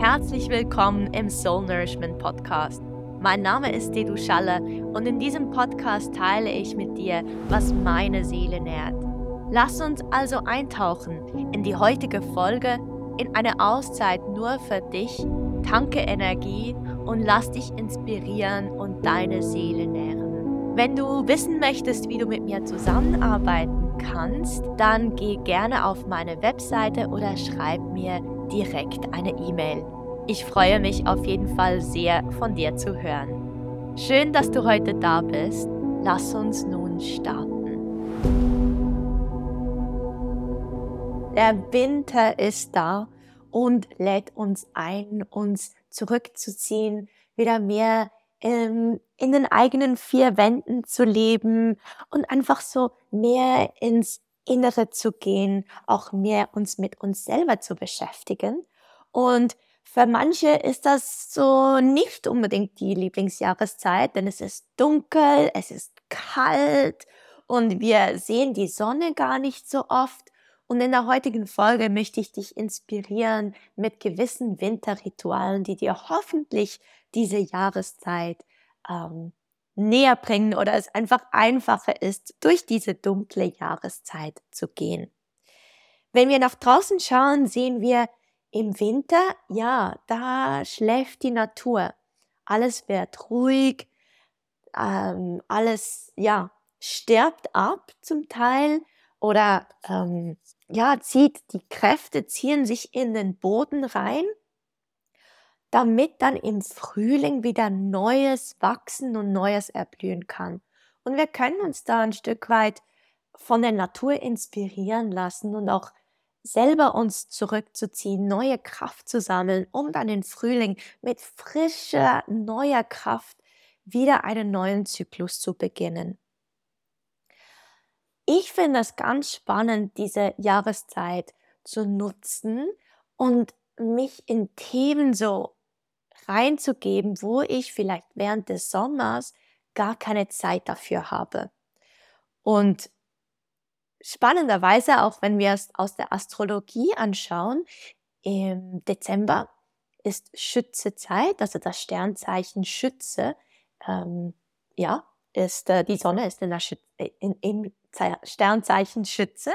Herzlich willkommen im Soul Nourishment Podcast. Mein Name ist Dedu Schalle und in diesem Podcast teile ich mit dir, was meine Seele nährt. Lass uns also eintauchen in die heutige Folge, in eine Auszeit nur für dich, tanke Energie und lass dich inspirieren und deine Seele nähren. Wenn du wissen möchtest, wie du mit mir zusammenarbeiten kannst, dann geh gerne auf meine Webseite oder schreib mir direkt eine E-Mail. Ich freue mich auf jeden Fall sehr von dir zu hören. Schön, dass du heute da bist. Lass uns nun starten. Der Winter ist da und lädt uns ein, uns zurückzuziehen, wieder mehr ähm, in den eigenen vier Wänden zu leben und einfach so mehr ins Innere zu gehen, auch mehr uns mit uns selber zu beschäftigen. Und für manche ist das so nicht unbedingt die Lieblingsjahreszeit, denn es ist dunkel, es ist kalt und wir sehen die Sonne gar nicht so oft. Und in der heutigen Folge möchte ich dich inspirieren mit gewissen Winterritualen, die dir hoffentlich diese Jahreszeit ähm, näher bringen oder es einfach einfacher ist, durch diese dunkle Jahreszeit zu gehen. Wenn wir nach draußen schauen, sehen wir im Winter, ja, da schläft die Natur. Alles wird ruhig, ähm, alles, ja, stirbt ab zum Teil oder ähm, ja, zieht die Kräfte, ziehen sich in den Boden rein damit dann im Frühling wieder Neues wachsen und Neues erblühen kann. Und wir können uns da ein Stück weit von der Natur inspirieren lassen und auch selber uns zurückzuziehen, neue Kraft zu sammeln, um dann im Frühling mit frischer, neuer Kraft wieder einen neuen Zyklus zu beginnen. Ich finde es ganz spannend, diese Jahreszeit zu nutzen und mich in Themen so reinzugeben, wo ich vielleicht während des Sommers gar keine Zeit dafür habe. Und spannenderweise, auch wenn wir es aus der Astrologie anschauen, im Dezember ist Schützezeit, also das Sternzeichen Schütze, ähm, ja, ist äh, die Sonne ist in der Schütze, äh, in, im Sternzeichen Schütze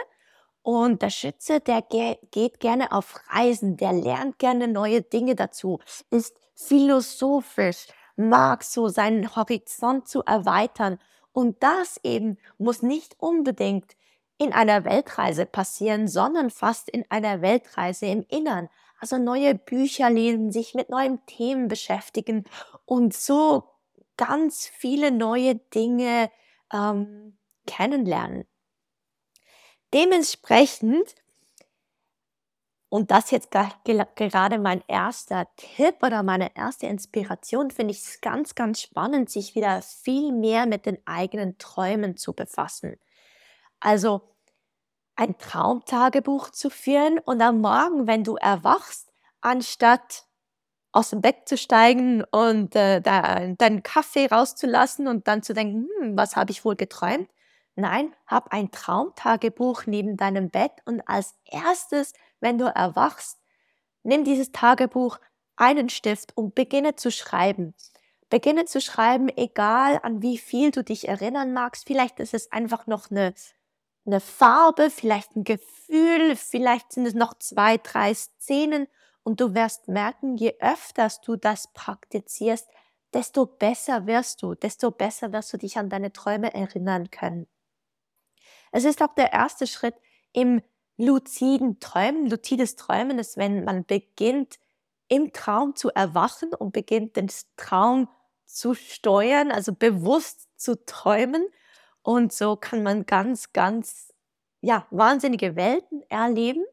und der Schütze, der ge geht gerne auf Reisen, der lernt gerne neue Dinge dazu, ist philosophisch, mag so seinen Horizont zu erweitern. Und das eben muss nicht unbedingt in einer Weltreise passieren, sondern fast in einer Weltreise im Innern. Also neue Bücher lesen, sich mit neuen Themen beschäftigen und so ganz viele neue Dinge ähm, kennenlernen. Dementsprechend, und das jetzt gerade mein erster Tipp oder meine erste Inspiration, finde ich es ganz, ganz spannend, sich wieder viel mehr mit den eigenen Träumen zu befassen. Also ein Traumtagebuch zu führen und am Morgen, wenn du erwachst, anstatt aus dem Bett zu steigen und äh, deinen Kaffee rauszulassen und dann zu denken, hm, was habe ich wohl geträumt, Nein, hab ein Traumtagebuch neben deinem Bett und als erstes, wenn du erwachst, nimm dieses Tagebuch, einen Stift und beginne zu schreiben. Beginne zu schreiben, egal an wie viel du dich erinnern magst. Vielleicht ist es einfach noch eine, eine Farbe, vielleicht ein Gefühl, vielleicht sind es noch zwei, drei Szenen und du wirst merken, je öfter du das praktizierst, desto besser wirst du, desto besser wirst du dich an deine Träume erinnern können. Es ist auch der erste Schritt im luziden Träumen. Luzides Träumen ist, wenn man beginnt, im Traum zu erwachen und beginnt, den Traum zu steuern, also bewusst zu träumen. Und so kann man ganz, ganz, ja, wahnsinnige Welten erleben.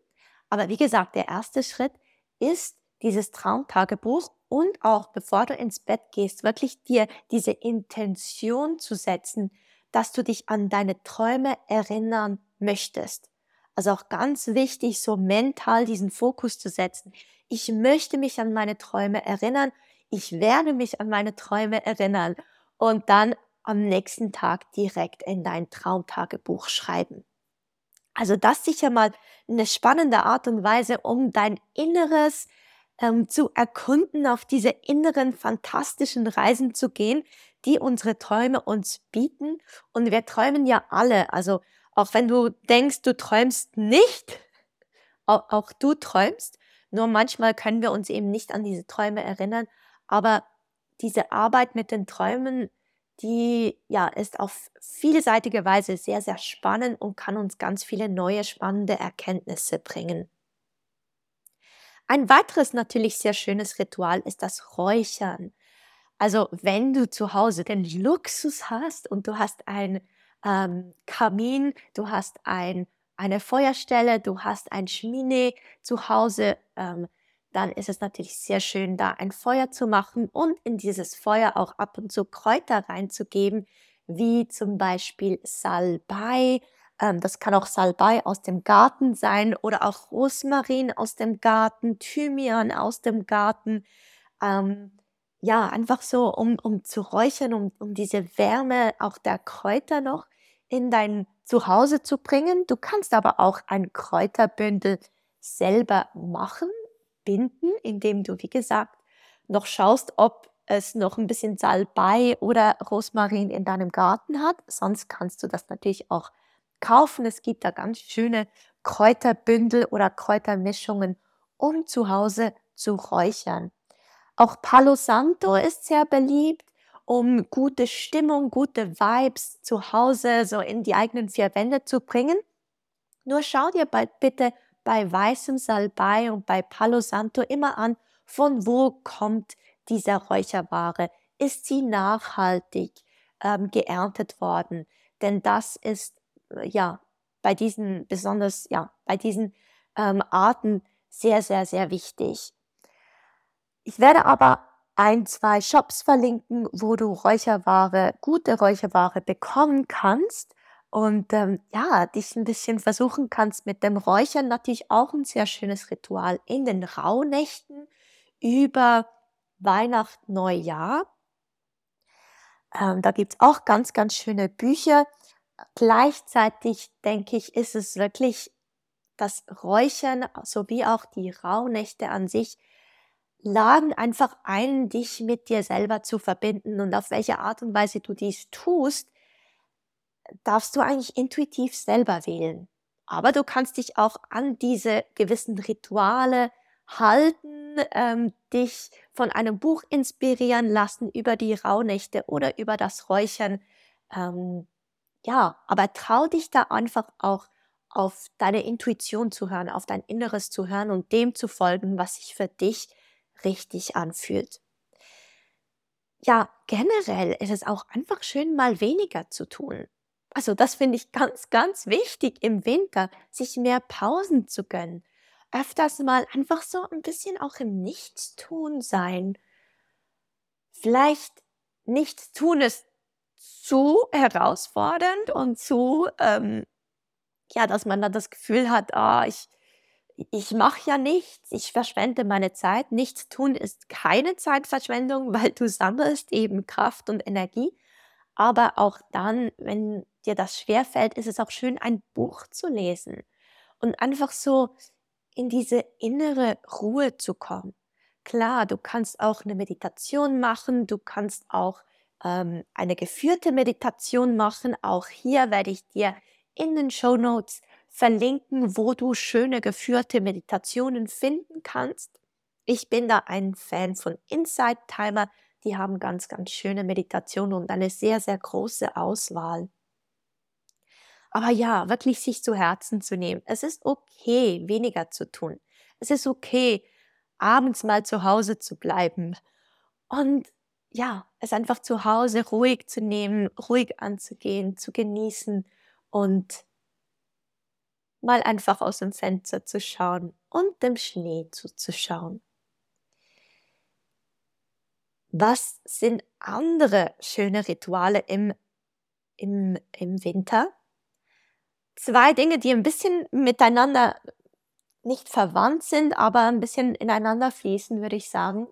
Aber wie gesagt, der erste Schritt ist dieses Traumtagebuch und auch bevor du ins Bett gehst, wirklich dir diese Intention zu setzen, dass du dich an deine Träume erinnern möchtest. Also auch ganz wichtig, so mental diesen Fokus zu setzen. Ich möchte mich an meine Träume erinnern. Ich werde mich an meine Träume erinnern. Und dann am nächsten Tag direkt in dein Traumtagebuch schreiben. Also das sicher mal eine spannende Art und Weise, um dein inneres ähm, zu erkunden, auf diese inneren fantastischen Reisen zu gehen, die unsere Träume uns bieten. Und wir träumen ja alle. Also auch wenn du denkst, du träumst nicht, auch, auch du träumst. Nur manchmal können wir uns eben nicht an diese Träume erinnern. Aber diese Arbeit mit den Träumen, die ja ist auf vielseitige Weise sehr, sehr spannend und kann uns ganz viele neue spannende Erkenntnisse bringen. Ein weiteres natürlich sehr schönes Ritual ist das Räuchern. Also wenn du zu Hause den Luxus hast und du hast ein ähm, Kamin, du hast ein, eine Feuerstelle, du hast ein Schmine zu Hause, ähm, dann ist es natürlich sehr schön, da ein Feuer zu machen und in dieses Feuer auch ab und zu Kräuter reinzugeben, wie zum Beispiel Salbei. Ähm, das kann auch Salbei aus dem Garten sein oder auch Rosmarin aus dem Garten, Thymian aus dem Garten. Ähm, ja, einfach so, um, um zu räuchern, um, um diese Wärme auch der Kräuter noch in dein Zuhause zu bringen. Du kannst aber auch ein Kräuterbündel selber machen, binden, indem du, wie gesagt, noch schaust, ob es noch ein bisschen Salbei oder Rosmarin in deinem Garten hat. Sonst kannst du das natürlich auch kaufen. Es gibt da ganz schöne Kräuterbündel oder Kräutermischungen, um zu Hause zu räuchern. Auch Palo Santo ist sehr beliebt, um gute Stimmung, gute Vibes zu Hause so in die eigenen vier Wände zu bringen. Nur schau dir bitte bei weißem Salbei und bei Palo Santo immer an, von wo kommt diese Räucherware. Ist sie nachhaltig ähm, geerntet worden? Denn das ist äh, ja bei diesen besonders ja bei diesen ähm, Arten sehr sehr sehr wichtig. Ich werde aber ein, zwei Shops verlinken, wo du Räucherware, gute Räucherware bekommen kannst und ähm, ja, dich ein bisschen versuchen kannst mit dem Räuchern. Natürlich auch ein sehr schönes Ritual in den Rauhnächten über Weihnachten, Neujahr. Ähm, da gibt's auch ganz, ganz schöne Bücher. Gleichzeitig denke ich, ist es wirklich das Räuchern sowie auch die Rauhnächte an sich laden einfach ein, dich mit dir selber zu verbinden und auf welche Art und Weise du dies tust, darfst du eigentlich intuitiv selber wählen. Aber du kannst dich auch an diese gewissen Rituale halten, ähm, dich von einem Buch inspirieren lassen über die Rauhnächte oder über das Räuchern. Ähm, ja, aber trau dich da einfach auch auf deine Intuition zu hören, auf dein Inneres zu hören und dem zu folgen, was sich für dich richtig anfühlt. Ja, generell ist es auch einfach schön, mal weniger zu tun. Also das finde ich ganz, ganz wichtig im Winter, sich mehr Pausen zu gönnen. Öfters mal einfach so ein bisschen auch im Nichtstun sein. Vielleicht Nichtstun ist zu herausfordernd und zu, ähm, ja, dass man dann das Gefühl hat, ah, ich, ich mache ja nichts, ich verschwende meine Zeit. Nichts tun ist keine Zeitverschwendung, weil du sammelst eben Kraft und Energie. Aber auch dann, wenn dir das schwerfällt, ist es auch schön, ein Buch zu lesen und einfach so in diese innere Ruhe zu kommen. Klar, du kannst auch eine Meditation machen, du kannst auch ähm, eine geführte Meditation machen. Auch hier werde ich dir in den Show Notes verlinken, wo du schöne geführte Meditationen finden kannst. Ich bin da ein Fan von Inside Timer. Die haben ganz, ganz schöne Meditationen und eine sehr, sehr große Auswahl. Aber ja, wirklich sich zu Herzen zu nehmen. Es ist okay, weniger zu tun. Es ist okay, abends mal zu Hause zu bleiben. Und ja, es einfach zu Hause ruhig zu nehmen, ruhig anzugehen, zu genießen und mal einfach aus dem Fenster zu schauen und dem Schnee zuzuschauen. Was sind andere schöne Rituale im, im, im Winter? Zwei Dinge, die ein bisschen miteinander nicht verwandt sind, aber ein bisschen ineinander fließen, würde ich sagen.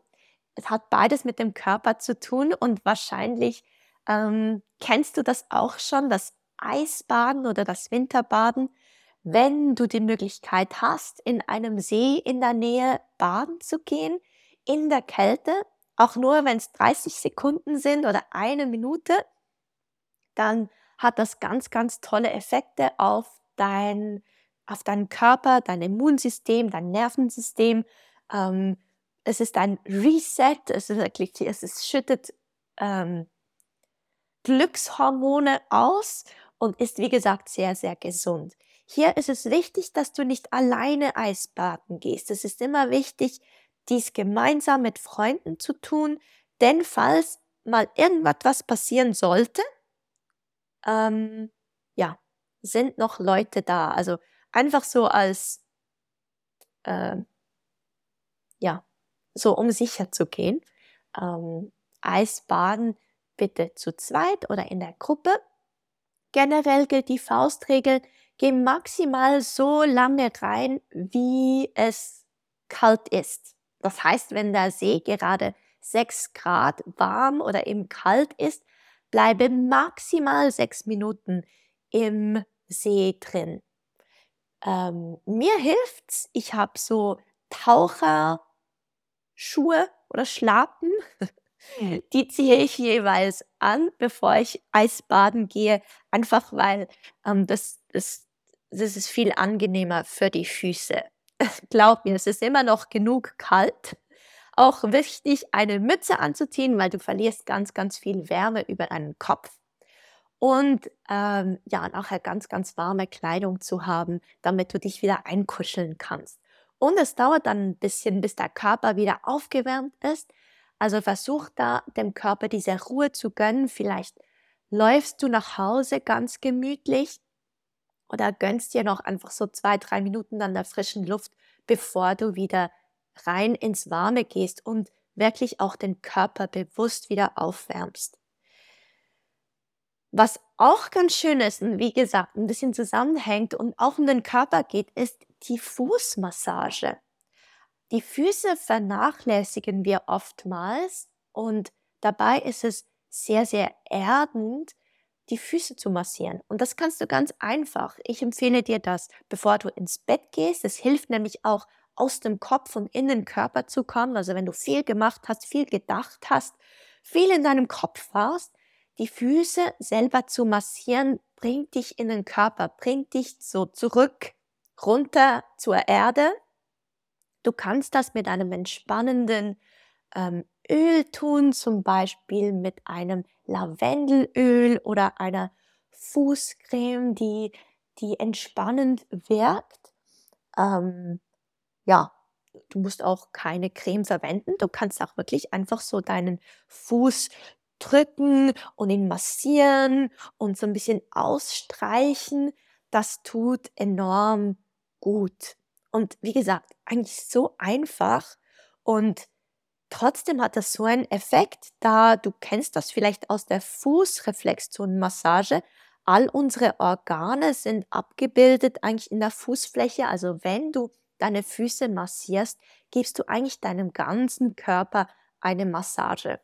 Es hat beides mit dem Körper zu tun und wahrscheinlich ähm, kennst du das auch schon, das Eisbaden oder das Winterbaden wenn du die Möglichkeit hast, in einem See in der Nähe baden zu gehen, in der Kälte, auch nur wenn es 30 Sekunden sind oder eine Minute, dann hat das ganz, ganz tolle Effekte auf dein, auf deinen Körper, dein Immunsystem, dein Nervensystem. Ähm, es ist ein Reset, es ist wirklich, es ist, schüttet ähm, Glückshormone aus und ist, wie gesagt, sehr, sehr gesund. Hier ist es wichtig, dass du nicht alleine Eisbaden gehst. Es ist immer wichtig, dies gemeinsam mit Freunden zu tun, denn falls mal irgendwas passieren sollte, ähm, ja, sind noch Leute da. Also einfach so als, äh, ja, so um sicher zu gehen. Ähm, Eisbaden bitte zu zweit oder in der Gruppe. Generell gilt die Faustregel, Geh maximal so lange rein, wie es kalt ist. Das heißt, wenn der See gerade 6 Grad warm oder eben kalt ist, bleibe maximal 6 Minuten im See drin. Ähm, mir hilft's, ich habe so Taucherschuhe oder Schlappen, die ziehe ich jeweils an, bevor ich Eisbaden gehe, einfach weil ähm, das, das es ist viel angenehmer für die Füße. Glaub mir, es ist immer noch genug kalt. Auch wichtig, eine Mütze anzuziehen, weil du verlierst ganz, ganz viel Wärme über deinen Kopf. Und ähm, ja, nachher ganz, ganz warme Kleidung zu haben, damit du dich wieder einkuscheln kannst. Und es dauert dann ein bisschen, bis der Körper wieder aufgewärmt ist. Also versuch da dem Körper diese Ruhe zu gönnen. Vielleicht läufst du nach Hause ganz gemütlich oder gönnst dir noch einfach so zwei, drei Minuten an der frischen Luft, bevor du wieder rein ins Warme gehst und wirklich auch den Körper bewusst wieder aufwärmst. Was auch ganz schön ist und wie gesagt ein bisschen zusammenhängt und auch um den Körper geht, ist die Fußmassage. Die Füße vernachlässigen wir oftmals und dabei ist es sehr, sehr erdend, die Füße zu massieren. Und das kannst du ganz einfach. Ich empfehle dir das, bevor du ins Bett gehst. Es hilft nämlich auch, aus dem Kopf und in den Körper zu kommen. Also wenn du viel gemacht hast, viel gedacht hast, viel in deinem Kopf warst, die Füße selber zu massieren, bringt dich in den Körper, bringt dich so zurück, runter zur Erde. Du kannst das mit einem entspannenden ähm, Öl tun, zum Beispiel mit einem Lavendelöl oder einer Fußcreme, die, die entspannend wirkt. Ähm, ja, du musst auch keine Creme verwenden. Du kannst auch wirklich einfach so deinen Fuß drücken und ihn massieren und so ein bisschen ausstreichen. Das tut enorm gut. Und wie gesagt, eigentlich so einfach und Trotzdem hat das so einen Effekt, da du kennst das vielleicht aus der Fußreflexzonenmassage. All unsere Organe sind abgebildet eigentlich in der Fußfläche. Also wenn du deine Füße massierst, gibst du eigentlich deinem ganzen Körper eine Massage.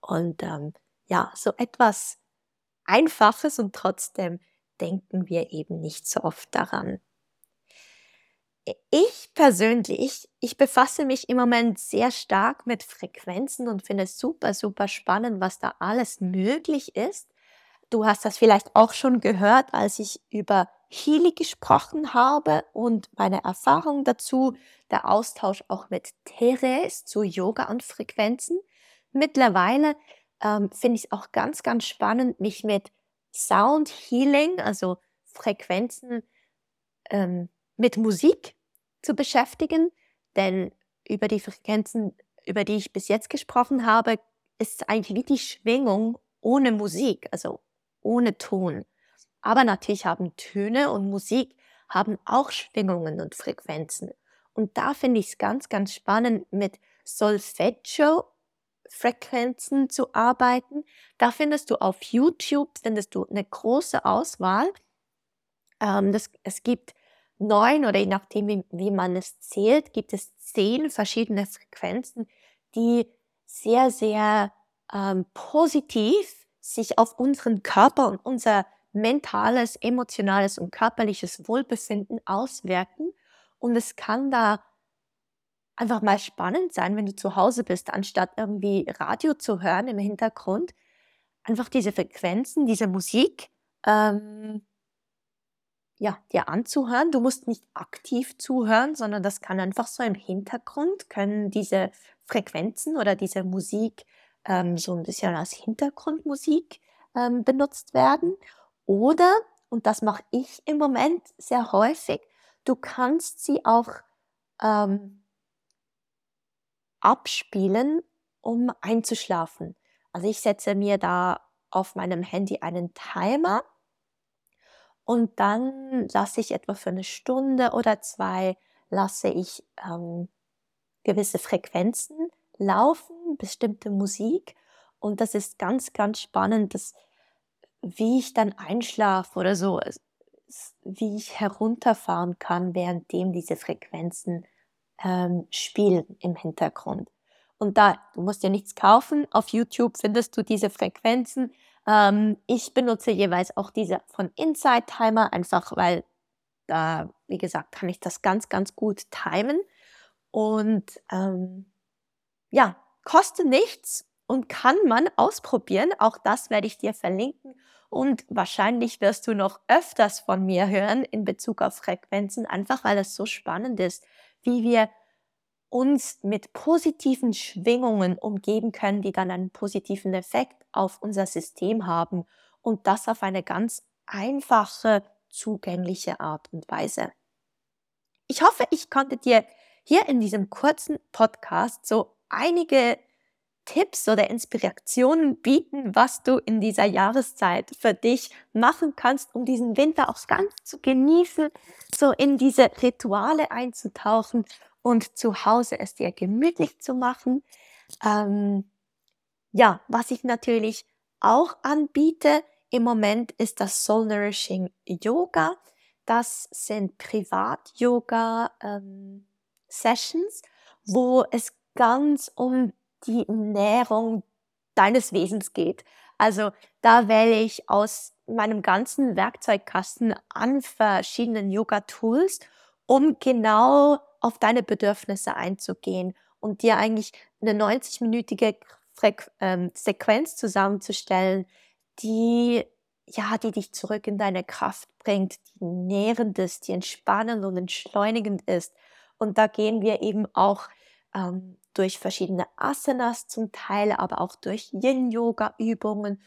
Und ähm, ja, so etwas Einfaches und trotzdem denken wir eben nicht so oft daran. Ich persönlich, ich befasse mich im Moment sehr stark mit Frequenzen und finde es super, super spannend, was da alles möglich ist. Du hast das vielleicht auch schon gehört, als ich über Healy gesprochen habe und meine Erfahrung dazu, der Austausch auch mit Therese zu Yoga und Frequenzen. Mittlerweile ähm, finde ich es auch ganz, ganz spannend, mich mit Sound Healing, also Frequenzen ähm, mit Musik zu beschäftigen, denn über die Frequenzen, über die ich bis jetzt gesprochen habe, ist eigentlich wie die Schwingung ohne Musik, also ohne Ton. Aber natürlich haben Töne und Musik haben auch Schwingungen und Frequenzen. Und da finde ich es ganz, ganz spannend, mit Solfeggio-Frequenzen zu arbeiten. Da findest du auf YouTube, findest du eine große Auswahl. Ähm, das, es gibt neun oder je nachdem, wie, man es zählt, gibt es zehn verschiedene Frequenzen, die sehr, sehr ähm, positiv sich auf unseren Körper und unser mentales, emotionales und körperliches Wohlbefinden auswirken. Und es kann da einfach mal spannend sein, wenn du zu Hause bist, anstatt irgendwie Radio zu hören im Hintergrund, einfach diese Frequenzen, diese Musik ähm, ja, dir anzuhören. Du musst nicht aktiv zuhören, sondern das kann einfach so im Hintergrund, können diese Frequenzen oder diese Musik ähm, so ein bisschen als Hintergrundmusik ähm, benutzt werden. Oder, und das mache ich im Moment sehr häufig, du kannst sie auch ähm, abspielen, um einzuschlafen. Also ich setze mir da auf meinem Handy einen Timer und dann lasse ich etwa für eine Stunde oder zwei, lasse ich ähm, gewisse Frequenzen laufen, bestimmte Musik. Und das ist ganz, ganz spannend, dass, wie ich dann einschlafe oder so, wie ich herunterfahren kann, währenddem diese Frequenzen ähm, spielen im Hintergrund. Und da, du musst ja nichts kaufen. Auf YouTube findest du diese Frequenzen. Ähm, ich benutze jeweils auch diese von Inside Timer, einfach weil da, wie gesagt, kann ich das ganz, ganz gut timen. Und ähm, ja, kostet nichts und kann man ausprobieren. Auch das werde ich dir verlinken. Und wahrscheinlich wirst du noch öfters von mir hören in Bezug auf Frequenzen, einfach weil es so spannend ist, wie wir uns mit positiven Schwingungen umgeben können, die dann einen positiven Effekt auf unser System haben und das auf eine ganz einfache, zugängliche Art und Weise. Ich hoffe, ich konnte dir hier in diesem kurzen Podcast so einige Tipps oder Inspirationen bieten, was du in dieser Jahreszeit für dich machen kannst, um diesen Winter auch ganz zu genießen, so in diese Rituale einzutauchen und zu Hause es dir gemütlich zu machen. Ähm, ja, was ich natürlich auch anbiete im Moment ist das Soul Nourishing Yoga. Das sind Privat-Yoga-Sessions, ähm, wo es ganz um die Nährung deines Wesens geht. Also da wähle ich aus meinem ganzen Werkzeugkasten an verschiedenen Yoga-Tools, um genau auf deine Bedürfnisse einzugehen und dir eigentlich eine 90-minütige ähm, Sequenz zusammenzustellen, die ja, die dich zurück in deine Kraft bringt, die nährend ist, die entspannend und entschleunigend ist. Und da gehen wir eben auch ähm, durch verschiedene Asanas zum Teil, aber auch durch Yin-Yoga-Übungen,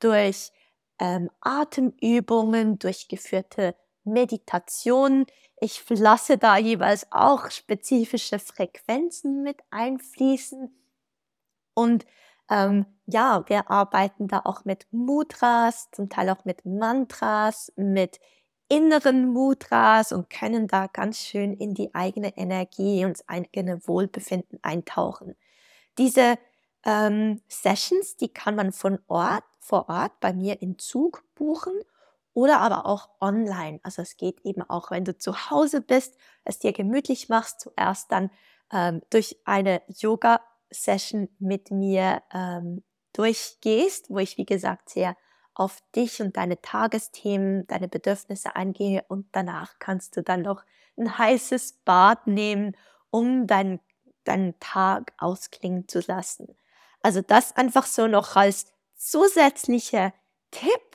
durch ähm, Atemübungen, durch geführte Meditationen. Ich lasse da jeweils auch spezifische Frequenzen mit einfließen. Und ähm, ja, wir arbeiten da auch mit Mudras, zum Teil auch mit Mantras, mit inneren Mudras und können da ganz schön in die eigene Energie und das eigene Wohlbefinden eintauchen. Diese ähm, Sessions, die kann man von Ort vor Ort bei mir im Zug buchen oder aber auch online. Also es geht eben auch, wenn du zu Hause bist, es dir gemütlich machst, zuerst dann ähm, durch eine Yoga-Session mit mir ähm, durchgehst, wo ich, wie gesagt, sehr auf dich und deine Tagesthemen, deine Bedürfnisse eingehe und danach kannst du dann noch ein heißes Bad nehmen, um deinen, deinen Tag ausklingen zu lassen. Also das einfach so noch als zusätzlicher Tipp,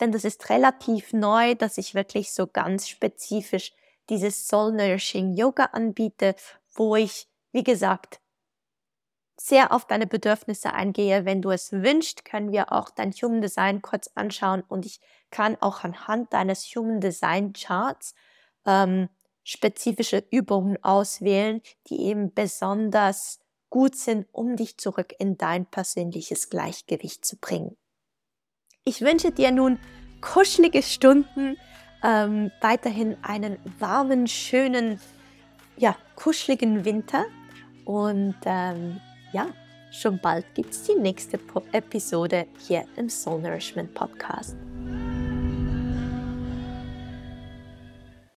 denn das ist relativ neu, dass ich wirklich so ganz spezifisch dieses Soul Nourishing Yoga anbiete, wo ich, wie gesagt, sehr auf deine Bedürfnisse eingehe. Wenn du es wünschst, können wir auch dein Human Design kurz anschauen und ich kann auch anhand deines Human Design Charts ähm, spezifische Übungen auswählen, die eben besonders gut sind, um dich zurück in dein persönliches Gleichgewicht zu bringen. Ich wünsche dir nun kuschelige Stunden, ähm, weiterhin einen warmen, schönen, ja, kuscheligen Winter und ähm, ja, schon bald gibt es die nächste Episode hier im Soul Nourishment Podcast.